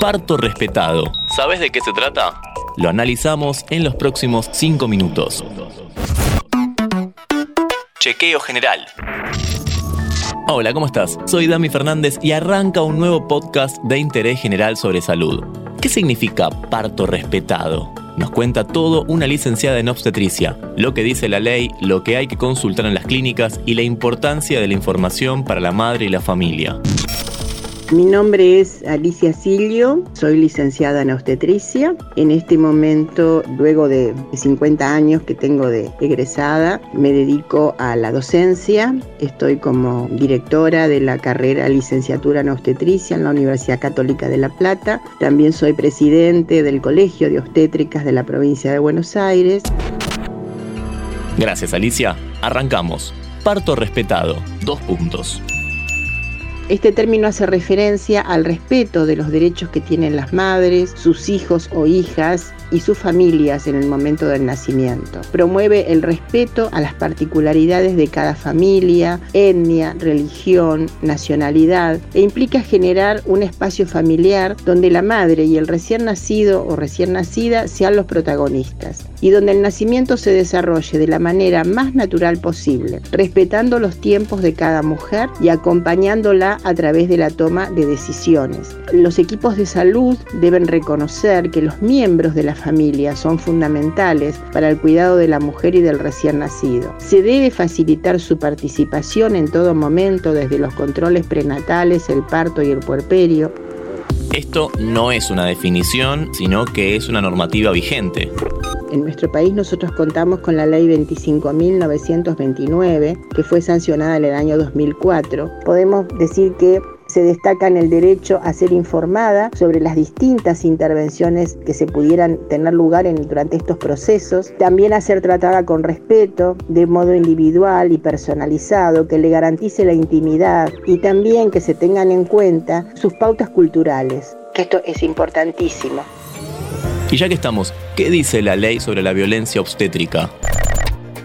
Parto respetado. ¿Sabes de qué se trata? Lo analizamos en los próximos 5 minutos. Chequeo general. Hola, ¿cómo estás? Soy Dami Fernández y arranca un nuevo podcast de interés general sobre salud. ¿Qué significa parto respetado? Nos cuenta todo una licenciada en obstetricia, lo que dice la ley, lo que hay que consultar en las clínicas y la importancia de la información para la madre y la familia. Mi nombre es Alicia Silio, soy licenciada en obstetricia. En este momento, luego de 50 años que tengo de egresada, me dedico a la docencia. Estoy como directora de la carrera licenciatura en obstetricia en la Universidad Católica de La Plata. También soy presidente del Colegio de Obstétricas de la provincia de Buenos Aires. Gracias Alicia. Arrancamos. Parto respetado. Dos puntos. Este término hace referencia al respeto de los derechos que tienen las madres, sus hijos o hijas y sus familias en el momento del nacimiento. Promueve el respeto a las particularidades de cada familia, etnia, religión, nacionalidad e implica generar un espacio familiar donde la madre y el recién nacido o recién nacida sean los protagonistas y donde el nacimiento se desarrolle de la manera más natural posible, respetando los tiempos de cada mujer y acompañándola a través de la toma de decisiones. Los equipos de salud deben reconocer que los miembros de la familia son fundamentales para el cuidado de la mujer y del recién nacido. Se debe facilitar su participación en todo momento, desde los controles prenatales, el parto y el puerperio. Esto no es una definición, sino que es una normativa vigente. En nuestro país nosotros contamos con la ley 25.929, que fue sancionada en el año 2004. Podemos decir que se destaca en el derecho a ser informada sobre las distintas intervenciones que se pudieran tener lugar en, durante estos procesos, también a ser tratada con respeto, de modo individual y personalizado, que le garantice la intimidad y también que se tengan en cuenta sus pautas culturales, esto es importantísimo. Y ya que estamos, ¿qué dice la ley sobre la violencia obstétrica?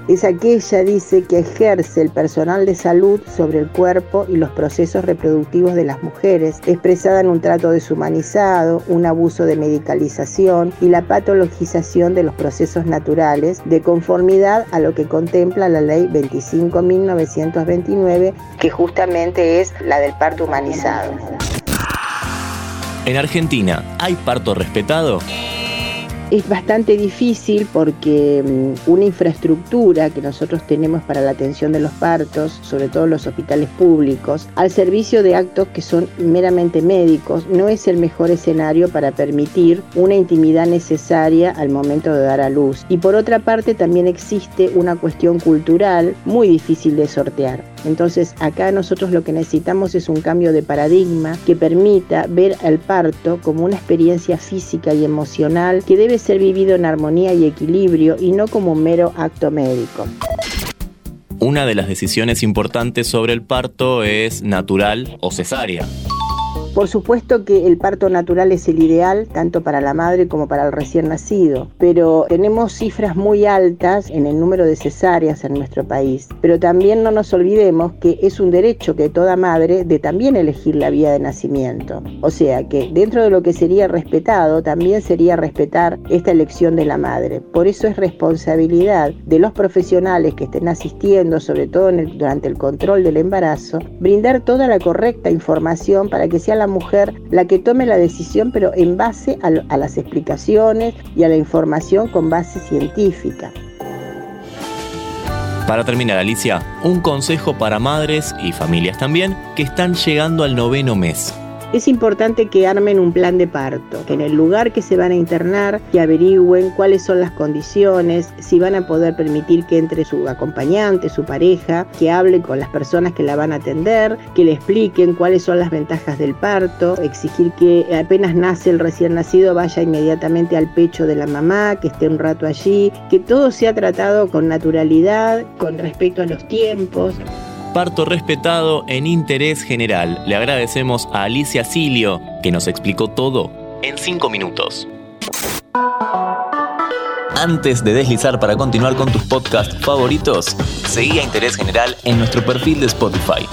es aquella, dice, que ejerce el personal de salud sobre el cuerpo y los procesos reproductivos de las mujeres, expresada en un trato deshumanizado, un abuso de medicalización y la patologización de los procesos naturales, de conformidad a lo que contempla la ley 25.929, que justamente es la del parto humanizado. En Argentina, ¿hay parto respetado? Es bastante difícil porque mm, una infraestructura que nosotros tenemos para la atención de los partos, sobre todo los hospitales públicos, al servicio de actos que son meramente médicos, no es el mejor escenario para permitir una intimidad necesaria al momento de dar a luz. Y por otra parte también existe una cuestión cultural muy difícil de sortear. Entonces acá nosotros lo que necesitamos es un cambio de paradigma que permita ver al parto como una experiencia física y emocional que debe ser vivido en armonía y equilibrio y no como un mero acto médico. Una de las decisiones importantes sobre el parto es natural o cesárea. Por supuesto que el parto natural es el ideal, tanto para la madre como para el recién nacido, pero tenemos cifras muy altas en el número de cesáreas en nuestro país. Pero también no nos olvidemos que es un derecho que toda madre de también elegir la vía de nacimiento. O sea que dentro de lo que sería respetado, también sería respetar esta elección de la madre. Por eso es responsabilidad de los profesionales que estén asistiendo, sobre todo durante el control del embarazo, brindar toda la correcta información para que sea la mujer la que tome la decisión, pero en base a, las explicaciones y a la información con base científica. Para terminar, Alicia, un consejo para madres y familias también que están llegando al noveno mes es importante que armen un plan de parto, que en el lugar que se van a internar, que averigüen cuáles son las condiciones, si van a poder permitir que entre su acompañante, su pareja, que hable con las personas que la van a atender, que le expliquen cuáles son las ventajas del parto, exigir que apenas nace el recién nacido vaya inmediatamente al pecho de la mamá, que esté un rato allí, que todo sea tratado con naturalidad, con respecto a los tiempos parto respetado en interés general. Le agradecemos a Alicia Silio, que nos explicó todo en 5 minutos. Antes de deslizar para continuar con tus podcasts favoritos, seguí a Interés General en nuestro perfil de Spotify.